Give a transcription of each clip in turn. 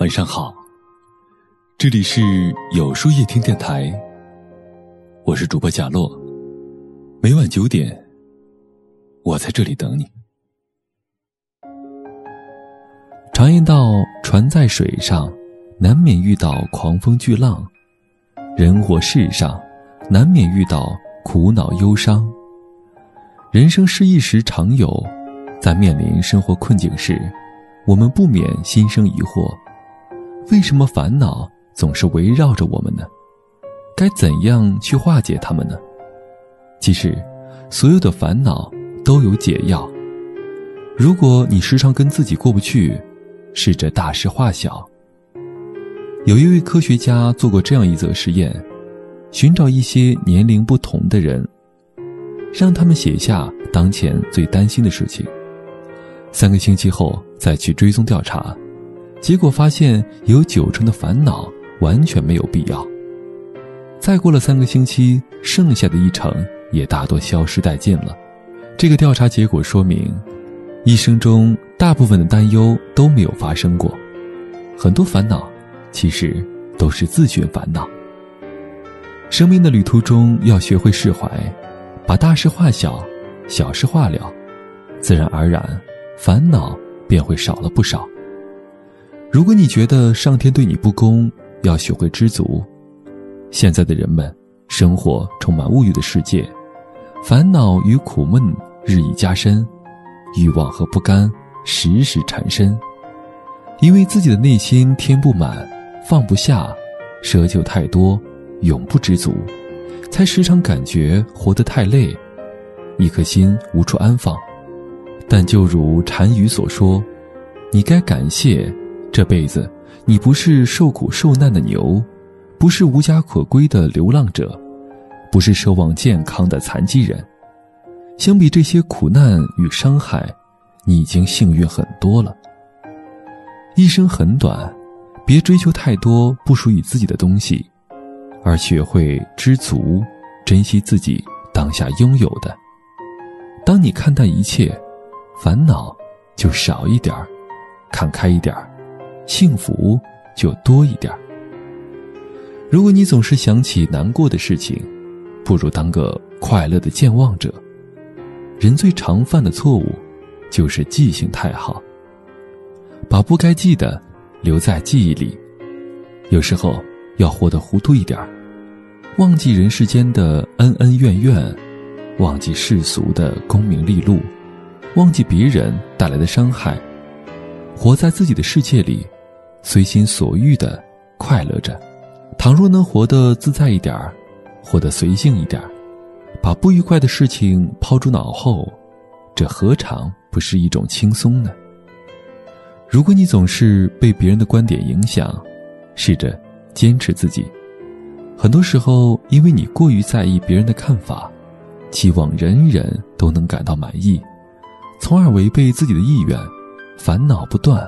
晚上好，这里是有书夜听电台，我是主播贾洛，每晚九点，我在这里等你。常言道，船在水上，难免遇到狂风巨浪；人活世上，难免遇到苦恼忧伤。人生失意时常有，在面临生活困境时，我们不免心生疑惑：为什么烦恼总是围绕着我们呢？该怎样去化解它们呢？其实，所有的烦恼都有解药。如果你时常跟自己过不去，试着大事化小。有一位科学家做过这样一则实验，寻找一些年龄不同的人，让他们写下当前最担心的事情。三个星期后再去追踪调查，结果发现有九成的烦恼完全没有必要。再过了三个星期，剩下的一成也大多消失殆尽了。这个调查结果说明，一生中。大部分的担忧都没有发生过，很多烦恼其实都是自寻烦恼。生命的旅途中要学会释怀，把大事化小，小事化了，自然而然烦恼便会少了不少。如果你觉得上天对你不公，要学会知足。现在的人们生活充满物欲的世界，烦恼与苦闷日益加深，欲望和不甘。时时缠身，因为自己的内心填不满、放不下，奢求太多，永不知足，才时常感觉活得太累，一颗心无处安放。但就如单于所说：“你该感谢这辈子，你不是受苦受难的牛，不是无家可归的流浪者，不是奢望健康的残疾人。相比这些苦难与伤害。”你已经幸运很多了。一生很短，别追求太多不属于自己的东西，而学会知足，珍惜自己当下拥有的。当你看淡一切，烦恼就少一点儿，看开一点儿，幸福就多一点儿。如果你总是想起难过的事情，不如当个快乐的健忘者。人最常犯的错误。就是记性太好，把不该记的留在记忆里。有时候要活得糊涂一点儿，忘记人世间的恩恩怨怨，忘记世俗的功名利禄，忘记别人带来的伤害，活在自己的世界里，随心所欲的快乐着。倘若能活得自在一点儿，活得随性一点儿，把不愉快的事情抛诸脑后，这何尝？不是一种轻松呢。如果你总是被别人的观点影响，试着坚持自己。很多时候，因为你过于在意别人的看法，期望人人都能感到满意，从而违背自己的意愿，烦恼不断。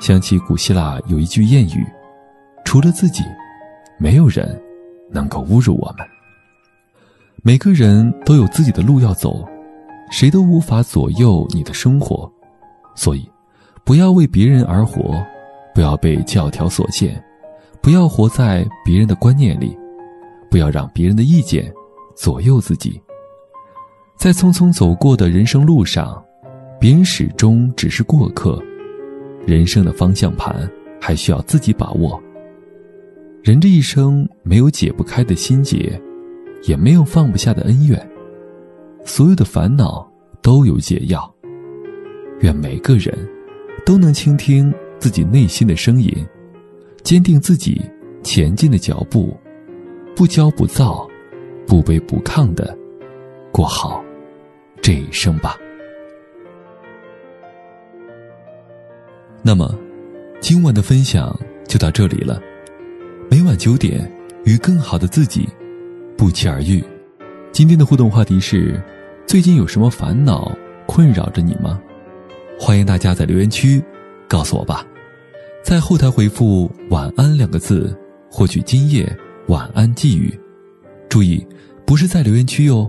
想起古希腊有一句谚语：“除了自己，没有人能够侮辱我们。”每个人都有自己的路要走。谁都无法左右你的生活，所以，不要为别人而活，不要被教条所限，不要活在别人的观念里，不要让别人的意见左右自己。在匆匆走过的人生路上，别人始终只是过客，人生的方向盘还需要自己把握。人这一生没有解不开的心结，也没有放不下的恩怨。所有的烦恼都有解药。愿每个人都能倾听自己内心的声音，坚定自己前进的脚步，不骄不躁，不卑不亢的过好这一生吧。那么，今晚的分享就到这里了。每晚九点，与更好的自己不期而遇。今天的互动话题是。最近有什么烦恼困扰着你吗？欢迎大家在留言区告诉我吧，在后台回复“晚安”两个字，获取今夜晚安寄语。注意，不是在留言区哟。